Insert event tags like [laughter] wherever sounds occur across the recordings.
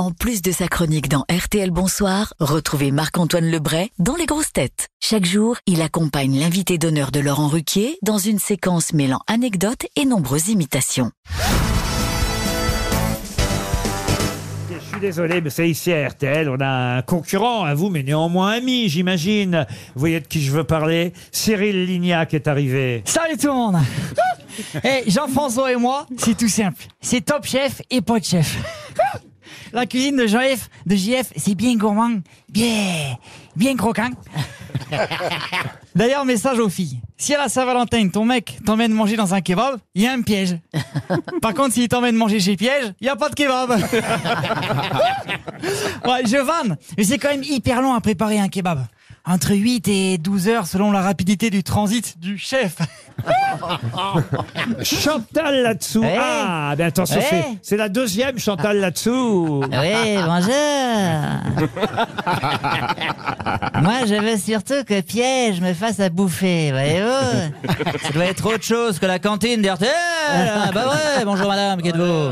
En plus de sa chronique dans RTL Bonsoir, retrouvez Marc-Antoine Lebray dans Les Grosses Têtes. Chaque jour, il accompagne l'invité d'honneur de Laurent Ruquier dans une séquence mêlant anecdotes et nombreuses imitations. Je suis désolé, mais c'est ici à RTL. On a un concurrent à vous, mais néanmoins ami, j'imagine. Vous voyez de qui je veux parler? Cyril Lignac est arrivé. Salut tout le monde [laughs] Eh, Jean-François et moi, c'est tout simple. C'est top chef et pas de chef. La cuisine de Jean-F, de JF, c'est bien gourmand, bien, bien croquant. [laughs] D'ailleurs, message aux filles. Si à la Saint-Valentin, ton mec t'emmène manger dans un kebab, il y a un piège. [laughs] Par contre, s'il t'emmène manger chez Piège, il n'y a pas de kebab. [laughs] ouais, je vanne, mais c'est quand même hyper long à préparer un kebab. Entre 8 et 12 heures selon la rapidité du transit du chef. [laughs] Chantal là-dessous. Ouais. Ah, ben attention, Ouais. c'est- c'est la deuxième Chantal là-dessous. [laughs] Oui, bonjour. [laughs] Moi, je veux surtout que Piège me fasse à bouffer, voyez-vous. Ça doit être autre chose que la cantine d'RTL. hein. Bah ouais, bonjour madame, qui êtes-vous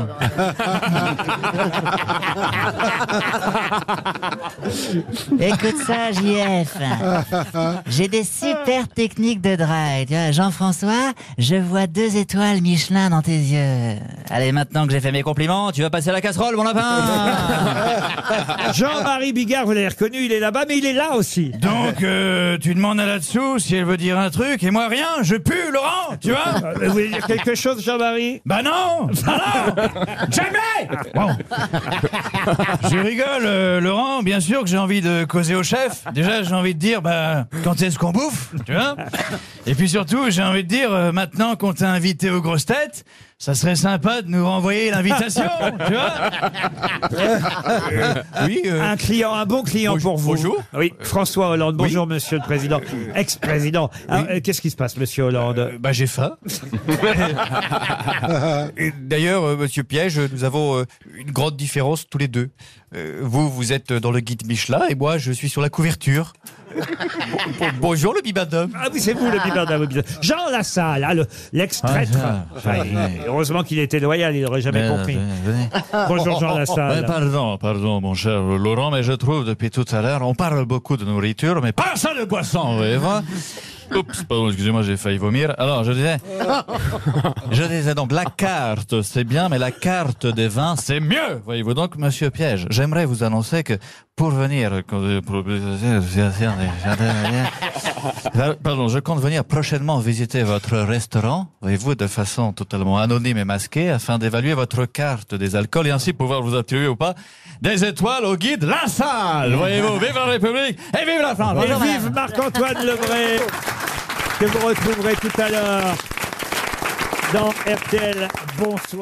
Écoute ça, JF. [laughs] J'ai des super techniques de drague. Tu vois, Jean-François, je vois deux étoiles Michelin dans tes yeux. Allez, maintenant que j'ai fait mes compliments, tu vas passer à la casserole, mon lapin [laughs] Jean-Marie Bigard, vous l'avez reconnu, il est là-bas, mais il est là aussi. Donc, euh, tu demandes à là-dessous si elle veut dire un truc, et moi rien, je pue, Laurent, tu vois Euh, Vous voulez dire quelque chose, Jean-Marie? Bah non Bah non Jamais Bon. Je rigole, euh, Laurent, bien sûr que j'ai envie de causer au chef. Déjà, j'ai envie de dire, bah, quand est-ce qu'on bouffe, tu vois? Et puis surtout, j'ai envie de dire, euh, maintenant qu'on t'a invité aux grosses têtes, ça serait sympa de nous renvoyer l'invitation, [laughs] tu vois? Oui, euh, Un client, un bon client Bonjour- pour vous. bonjour. Oui, François Hollande. Bonjour, monsieur le président. Ex-président. Ah, euh, Qu'est-ce qui se passe, monsieur Hollande? Bah j'ai faim. [laughs] Et D'ailleurs, euh, Monsieur Piège, nous avons euh, une grande différence tous les deux. Euh, vous, vous êtes dans le guide Michelin et moi, je suis sur la couverture. Bon- bon- bonjour le bibadum. Ah oui, c'est vous le biberdam. Jean Lassalle, hein, le- l'ex-traître. Ah, Enfin, il- heureusement qu'il était loyal, il n'aurait jamais compris. Bonjour Jean Ouais, Lassalle. pardon, pardon, mon cher Laurent, mais je trouve depuis tout à l'heure, on parle beaucoup de nourriture, mais pas ça de boisson, vous voyez voir Oups, pardon, excusez-moi, j'ai failli vomir. Alors, je disais, [laughs] je disais donc, la carte, c'est bien, mais la carte des vins, c'est mieux, voyez-vous. Donc, monsieur Piège, j'aimerais vous annoncer que pour venir, pardon, je compte venir prochainement visiter votre restaurant, voyez-vous, de façon totalement anonyme et masquée, afin d'évaluer votre carte des alcools et ainsi pouvoir vous attribuer ou pas des étoiles au guide La Salle, voyez-vous. Vive la République et vive la France. Et vive Marc-Antoine Lebray, que vous retrouverez tout à l'heure dans RTL. Bonsoir.